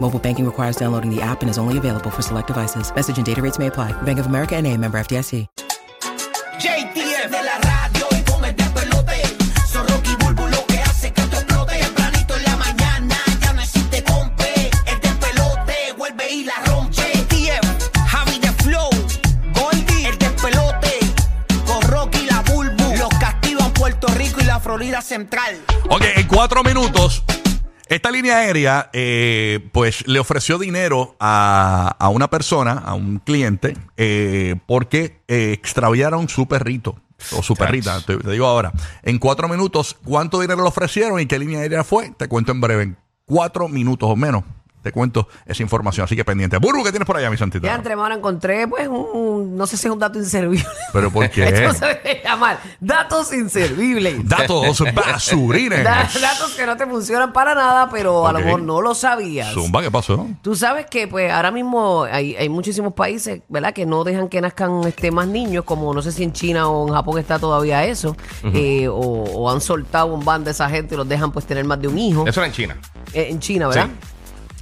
Mobile banking requires downloading the app and is only available for select devices. Message and data rates may apply. Bank of America and a member FDIC. JTF de la radio y con el despelote. Son Rocky Bulbo lo que hace que esto explote. Tempranito en la mañana ya no existe compe. El despelote vuelve y la rompe. JTF, Javi de Flow, Goldie, el despelote. Con Rocky la Bulbo. Los castigan Puerto Rico y la Florida Central. Ok, en cuatro minutos, esta línea aérea, eh, pues le ofreció dinero a, a una persona, a un cliente, eh, porque eh, extraviaron su perrito. O su perrita, te, te digo ahora. En cuatro minutos, ¿cuánto dinero le ofrecieron y qué línea aérea fue? Te cuento en breve. En cuatro minutos o menos. Te cuento esa información, así que pendiente. Burbu, ¿qué tienes por allá, mi santita? Ya entre ahora encontré, pues, un, no sé si es un dato inservible. ¿Pero por qué? Esto se debe llamar datos inservibles. Datos basurines. Da- datos que no te funcionan para nada, pero a lo mejor no lo sabías. Zumba, ¿qué pasó? Tú sabes que pues ahora mismo hay, hay muchísimos países, ¿verdad? Que no dejan que nazcan este, más niños, como no sé si en China o en Japón está todavía eso, eh, o, o han soltado un ban de esa gente y los dejan pues tener más de un hijo. Eso era en China. Eh, en China, ¿verdad? Sí.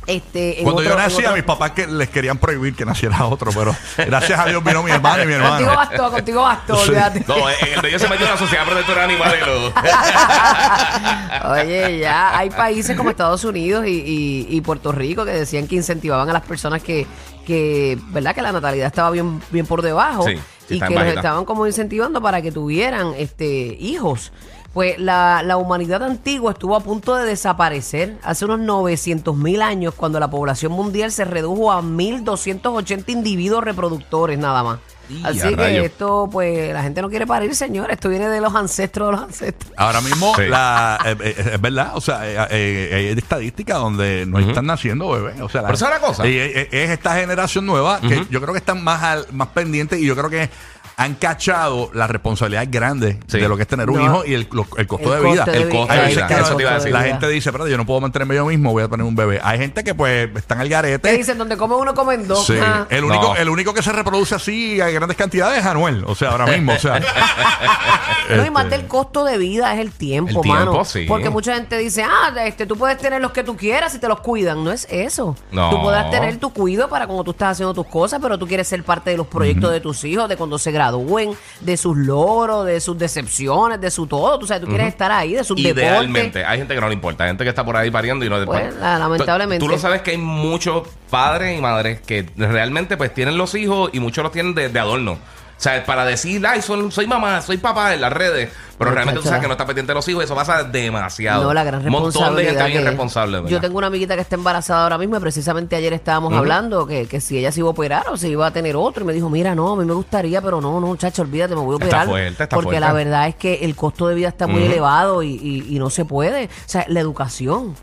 Este, en Cuando otro- yo nací, a mis papás que les querían prohibir que naciera otro, pero gracias a Dios vino mi hermano y mi hermano. Contigo bastó, contigo bastó, Sí. olvídate. No, en el de ellos se metió en la Sociedad Protectora de Animales. y lo- Oye, ya hay países como Estados Unidos y, y- y Puerto Rico que decían que incentivaban a las personas que, que ¿verdad? Que la natalidad estaba bien, bien por debajo Sí, sí, y que los bajita. estaban como incentivando para que tuvieran este hijos. Pues la, la humanidad antigua estuvo a punto de desaparecer hace unos 900 mil años cuando la población mundial se redujo a 1.280 individuos reproductores nada más. Y Así que rayos. esto, pues, la gente no quiere parir, señor. Esto viene de los ancestros de los ancestros. Ahora mismo, Sí. la, eh, eh, es verdad, o sea, eh, eh, hay estadísticas donde no están naciendo bebés. O sea, la- Pero esa es la cosa. y es, es- es esta generación nueva que yo creo que están más, al- más pendientes y yo creo que han cachado la responsabilidad grande Sí. de lo que es tener un No. hijo y el, lo- el costo El de vida. costo de El vida, costo Hay de veces vida, que eso te iba a decir. la gente dice, espérate, yo no puedo mantenerme yo mismo, voy a tener un bebé. Hay gente que pues están al Te garete. dicen, donde come uno, comen dos. Sí. Ah. El, único, No. el único que se reproduce así a grandes cantidades es Anuel. O sea, ahora mismo. O sea, No, y más este, del costo de vida es el tiempo, El tiempo, mano. sí. Porque mucha gente dice, ah, este, tú puedes tener los que tú quieras si te los cuidan. No es eso. No. Tú puedes tener tu cuido para cuando tú estás haciendo tus cosas, pero tú quieres ser parte de los proyectos de tus hijos, de cuando se gradúen, de sus logros, de sus decepciones, de su todo. Tú sabes, tú quieres estar ahí, de sus Idealmente, deportes. hay gente que no le importa, hay gente que está por ahí pariendo y no le Pues, importa. lamentablemente. Tú, tú lo sabes que hay muchos padres y madres que realmente pues tienen los hijos y muchos los tienen de, de adorno. O sea, para decir, ay, soy, soy mamá, soy papá en las redes. Pero realmente tú sabes que no está pendiente de los hijos y eso pasa demasiado. No, la gran Un montón de responsabilidad. gente bien que- responsable. Yo tengo una amiguita que está embarazada ahora mismo y precisamente ayer estábamos hablando que, que si ella se iba a operar o si iba a tener otro. Y me dijo, mira, no, a mí me gustaría, pero no, no, muchacho, olvídate, me voy a Está operar. fuerte, está porque fuerte. la verdad es que el costo de vida está muy elevado y, y- y no se puede. O sea, la educación.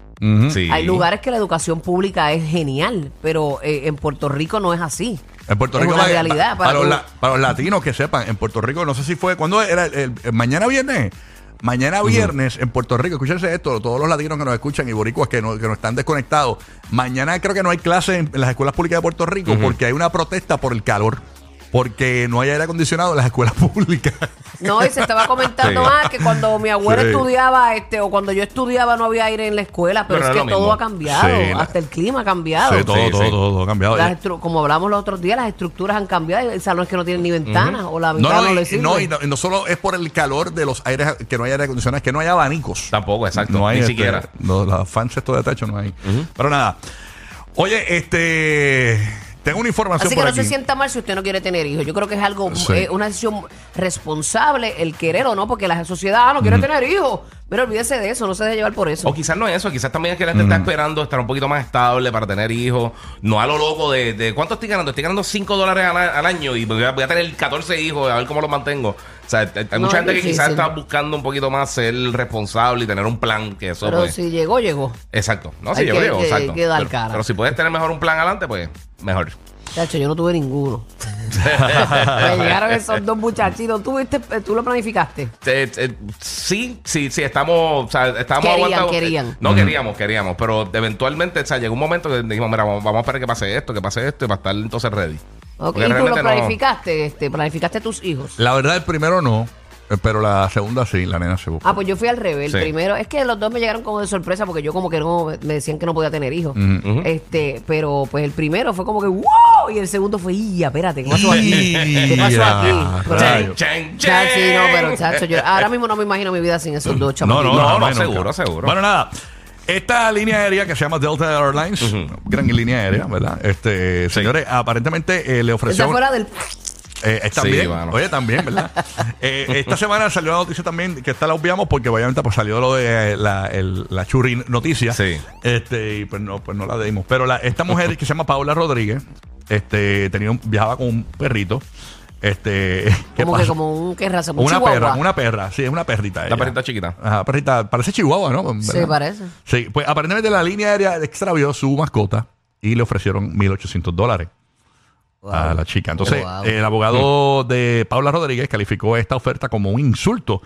Sí. Hay lugares que la educación pública es genial, pero eh, en Puerto Rico no es así. En Puerto Es Rico, una la- realidad. para, Para, los, tú- la- para los latinos que sepan, en Puerto Rico, no sé si fue, ¿cuándo era? El, el- el- mañana viernes. Mañana viernes en Puerto Rico, escúchense esto, todos los latinos que nos escuchan y boricuas que no, que no están desconectados. Mañana creo que no hay clases en, en las escuelas públicas de Puerto Rico porque hay una protesta por el calor. Porque no hay aire acondicionado en las escuelas públicas. No, y se estaba comentando Sí. más que cuando mi abuela Sí. estudiaba, este, o cuando yo estudiaba no había aire en la escuela, pero, Pero es no que es lo todo mismo. ha cambiado, Sí, la- hasta el clima ha cambiado. Sí, todo, Sí, todo, sí. todo, todo ha cambiado. Las estru- como hablamos los otros días, las estructuras han cambiado. Hay salones que no tienen ni ventanas o la ventana no, no, le y, sirve. no, y no, y no solo es por el calor de los aires, que no hay aire acondicionado, es que no hay abanicos. Tampoco, exacto. No hay ni este, siquiera. No, los fans esto de techo no hay. Pero nada. Oye, este. Tengo una información Así que por no aquí. se sienta mal si usted no quiere tener hijos. Yo creo que es algo, Sí. eh, una decisión responsable el querer o no, porque la sociedad ah, no quiere tener hijos. Pero olvídese de eso, no se deje llevar por eso. O quizás no es eso, quizás también es que la gente está esperando estar un poquito más estable para tener hijos. No a lo loco de, de ¿cuánto estoy ganando? Estoy ganando 5 dólares al, al año y voy a, voy a tener 14 hijos, a ver cómo los mantengo. O sea, hay No, mucha gente que quizás está buscando un poquito más ser responsable y tener un plan que eso Pero pues, si llegó, llegó. Exacto. No, Hay que- creo, que- exacto. que dar pero, cara. pero si puedes tener mejor un plan adelante, pues mejor. Chacho, yo no tuve ninguno. Me llegaron esos dos muchachitos. ¿Tú, viste, tú lo planificaste? Eh, eh, sí, sí, sí, estamos, o sea, estábamos Querían, aguantados. querían. Eh, No queríamos, queríamos, pero eventualmente, o sea, llegó un momento que dijimos, mira, vamos, vamos a esperar que pase esto, que pase esto, y para estar entonces ready. ¿Y tú lo no- planificaste? Este, ¿Planificaste tus hijos? La verdad, el primero no, eh, pero la segunda sí, la nena se buscó. Ah, pues yo fui al revés. El Sí. primero, es que los dos me llegaron como de sorpresa porque yo como que no, me decían que no podía tener hijos. Este, pero pues el primero fue como que ¡wow! Y el segundo fue ¡ya, espérate! ¿Qué pasó aquí? ¿Qué pasó Ya, aquí? Pero- rayos. Chen, chen, Ya, sí, no, pero chacho, yo ahora mismo no me imagino mi vida sin esos dos No, chamaquitos. no, No, no, nunca. seguro, seguro. Bueno, nada. Esta línea aérea que se llama Delta Airlines, gran línea aérea, ¿verdad? Este, señores, aparentemente eh, le ofreció. Esa fuera del... Eh, Sí, también, mano. oye, también, ¿verdad? Eh, esta semana salió la noticia también, que esta la obviamos porque obviamente pues salió lo de eh, la, el- la churri noticia. Sí. Este, y pues no, pues no la dimos. Pero la, esta mujer que se llama Paula Rodríguez, este, tenía un- viajaba con un perrito. Este, ¿qué Como que pasó? como un... ¿Qué raza? Un una chihuahua. perra, una perra, sí, es una perrita. La ella. perrita chiquita. Ajá, perrita, parece chihuahua, ¿no? Sí, ¿Verdad? parece. Sí, pues aparentemente la línea aérea extravió su mascota y le ofrecieron 1.800 dólares a la chica. Entonces, Wow. el abogado de Paula Rodríguez calificó esta oferta como un insulto.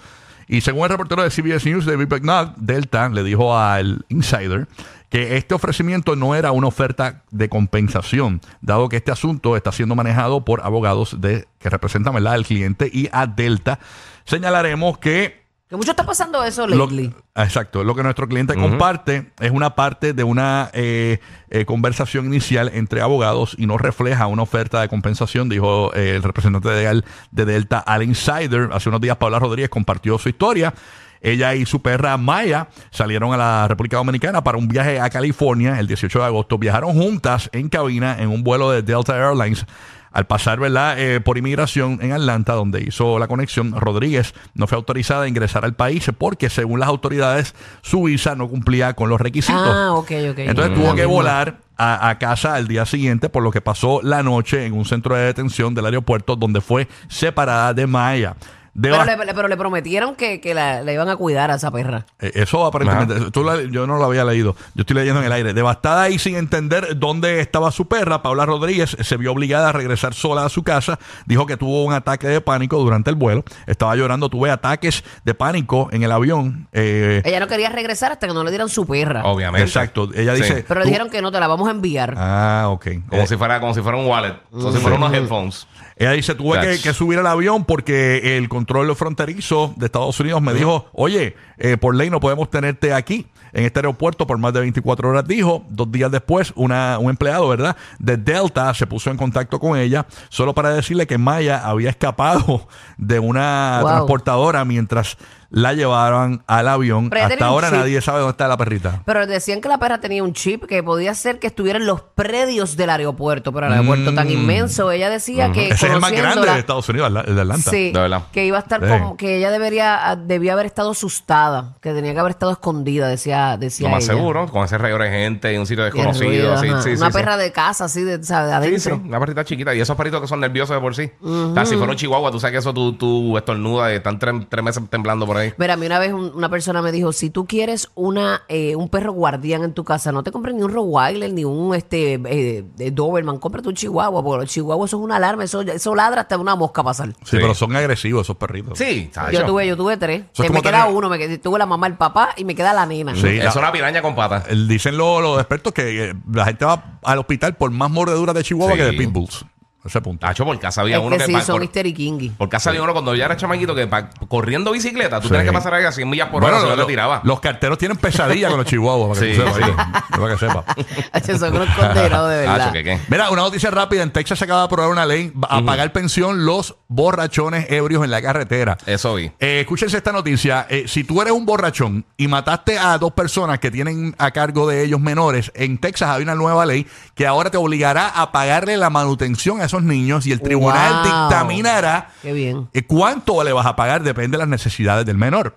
Y según el reportero de CBS News, David Becknott, Delta le dijo al Insider que este ofrecimiento no era una oferta de compensación, dado que este asunto está siendo manejado por abogados de, que representan ¿verdad? al cliente y a Delta. Señalaremos que Que mucho está pasando eso lo- lately. exacto. Lo que nuestro cliente comparte es una parte de una eh, eh, conversación inicial entre abogados y no refleja una oferta de compensación, dijo eh, el representante legal de Delta al Insider. Hace unos días Paula Rodríguez compartió su historia. Ella y su perra Maya salieron a la República Dominicana para un viaje a California el 18 de agosto. Viajaron juntas en cabina en un vuelo de Delta Airlines. Al pasar ¿verdad? Eh, por inmigración en Atlanta, donde hizo la conexión, Rodríguez no fue autorizada a ingresar al país porque, según las autoridades, su visa no cumplía con los requisitos. Ah, ok, ok. Entonces tuvo que volar a, a casa al día siguiente, por lo que pasó la noche en un centro de detención del aeropuerto donde fue separada de Maya. De Pero le, pero le prometieron que, que la, la iban a cuidar a esa perra. eh, Eso aparentemente, tú la- yo no lo había leído, yo estoy leyendo en el aire. Devastada y sin entender dónde estaba su perra, Paula Rodríguez se vio obligada a regresar sola a su casa. Dijo que tuvo un ataque de pánico durante el vuelo. Estaba llorando, tuve ataques de pánico en el avión. Eh, Ella no quería regresar hasta que no le dieran su perra. Obviamente. exacto. Ella Sí. dice. Pero le tú- dijeron que no, te la vamos a enviar. Ah, ok. Como, Eh, si fuera, como si fuera un wallet. Como si fueran unos headphones. Ella dice, tuve que, subir al avión porque el control fronterizo de Estados Unidos me dijo, oye, eh, por ley no podemos tenerte aquí en este aeropuerto por más de 24 horas. Dijo, dos días después, una, un empleado, ¿verdad? De Delta se puso en contacto con ella solo para decirle que Maya había escapado de una Wow. transportadora mientras la llevaban al avión. Pero ella Hasta tenía un ahora chip. nadie sabe dónde está la perrita. Pero decían que la perra tenía un chip que podía ser que estuviera en los predios del aeropuerto, pero el aeropuerto tan inmenso. Ella decía que Mm. Ese es el más grande conociéndola- de Estados Unidos, el de Atlanta. Sí, De verdad. que iba a estar Sí. como que ella debería ah, debía haber estado asustada, que tenía que haber estado escondida, decía decía Lo más ella. seguro, con ese rayo de gente y un sitio desconocido. ruido, sí, ajá. sí, sí, Una sí. perra de casa así de, o sea, de Sí, adentro. sí, una perrita chiquita. Y esos perritos que son nerviosos de por sí. O sea, si fuera un chihuahua, tú sabes que eso tú, tú estornudas y están tres, tres meses temblando por ahí. Mira, a mí una vez un- una persona me dijo, si tú quieres una eh, un perro guardián en tu casa, no te compres ni un Rottweiler ni un este eh, de Doberman, cómprate un chihuahua, porque los chihuahuas eso es una alarma, eso, eso ladra hasta una mosca pasar. Sí, Sí. pero son agresivos esos perritos. Sí, Yo chacho. tuve, yo tuve tres. Eso es me como queda tener- uno, me quedé- tuve la mamá, el papá y me queda la nena. Sí. Es una piraña con patas. El- Dicen los, los expertos que eh, la gente va al hospital por más mordeduras de Chihuahua Sí. que de Pitbulls. Ese punto. Tacho, por casa había Es uno que que sí, pa- son por, Mystery Kingy. por casa había uno cuando yo era chamaquito que pa- corriendo bicicleta, tú Sí. tenías que pasar ahí a 100 millas por hora, si no lo- te tiraba. los carteros tienen pesadilla con los chihuahuas, para que Sí, tú sepas. sí. ¿viste? Para que sepa. son unos condenados de verdad. ¿qué qué? Mira, una noticia rápida. En Texas se acaba de aprobar una ley a pagar pensión los borrachones ebrios en la carretera. Eso vi. Eh, escúchense esta noticia. Eh, si tú eres un borrachón y mataste a dos personas que tienen a cargo de ellos menores, en Texas hay una nueva ley que ahora te obligará a pagarle la manutención a esos niños y el tribunal Wow. dictaminará Qué bien. eh, cuánto le vas a pagar, depende de las necesidades del menor.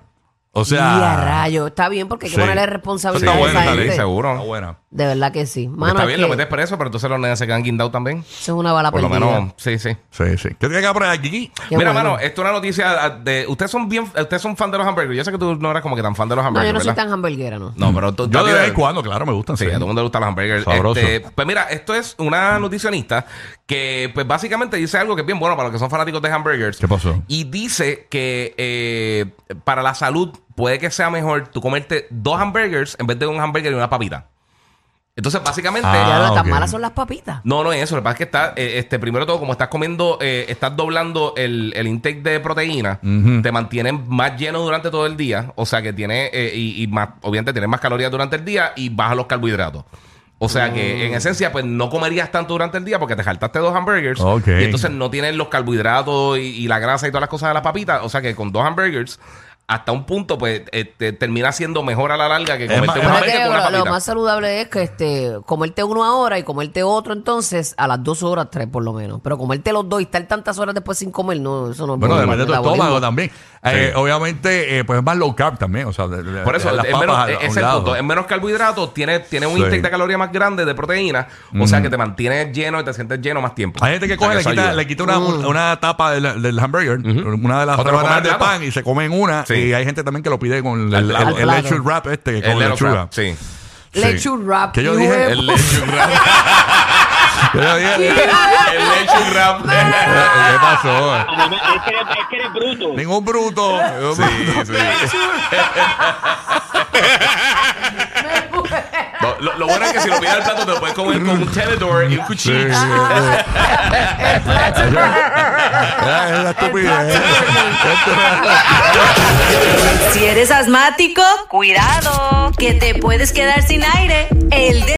O y a sea, rayo. Está bien porque hay que Sí. ponerle está responsabilidad a buena esa gente. ley, seguro. Está buena. De verdad que sí. Mano, está es bien, que lo metes preso, pero entonces los nenes se quedan guindados también. eso es una bala Por lo perdida. menos, sí, sí. Sí, sí. ¿Qué tiene que poner aquí? Qué Mira, bueno. mano, esto es una noticia ah, de. Ustedes son bien. Ustedes son fan de los hamburgers. Yo sé que tú no eras como que tan fan de los No, hamburgers. yo no soy tan hamburguera, ¿no? No, pero tú. Yo a de vez en cuando, claro, me gustan. Sí, a todo el mundo le gustan los hamburgers. Sabroso. Este, pues mira, esto es una nutricionista que pues básicamente dice algo que es bien bueno para los que son fanáticos de hamburgers. ¿Qué pasó? Y dice que eh, para la salud puede que sea mejor tú comerte dos hamburgers en vez de un hamburger y una papita. Entonces, básicamente... Ah, Ya lo tan malas son las papitas. No, no es eso. Lo que pasa es que está, eh, este, primero de todo, como estás comiendo, eh, estás doblando el, el intake de proteína, te mantienen más lleno durante todo el día. O sea que tiene, eh, y, y más, obviamente tienes más calorías durante el día y bajas los carbohidratos. O sea que en esencia, pues no comerías tanto durante el día porque te saltaste dos hamburgers. Ok. Y entonces no tienes los carbohidratos y, y la grasa y todas las cosas de las papitas. O sea que con dos hamburgers, hasta un punto, pues eh, te termina siendo mejor a la larga que comerte más- un es más- hamburger Porque con una lo, lo más saludable es que este comerte uno ahora y comerte otro entonces a las dos horas, tres por lo menos. Pero comerte los dos y estar tantas horas después sin comer, no, eso no es Bueno, bueno depende de tu estómago también. Eh, obviamente, eh, pues es más low carb también. O sea, de- de- Por eso, de las es papas menos, a- a es un el lado. punto. Es menos carbohidratos, tiene, tiene un Sí. intake de calorías más grande de proteína. O sea que te mantienes lleno y te sientes lleno más tiempo. Hay gente que O sea, coge, le eso quita, ayuda. le quita una, un- una tapa del, del hamburger, una de las Otro lo rebanadas come de al plato. pan y se comen una. Sí. Y hay gente también que lo pide con el, Al el, plato. el, Al plato. leche wrap este, El con Lero lechuga. Trap, Sí. Sí. Lechu wrap. ¿Qué yo dije? El leche ¿Qué yo dije? ¿Qué el pasó? Es que eres, es que eres bruto. Ningún bruto. Sí, sí. No, lo, lo bueno es que si lo pides al plato te lo puedes comer con un tenedor y un Sí, cuchillo. sí, es la estupidez. Si eres asmático, cuidado, que te puedes quedar sin aire. El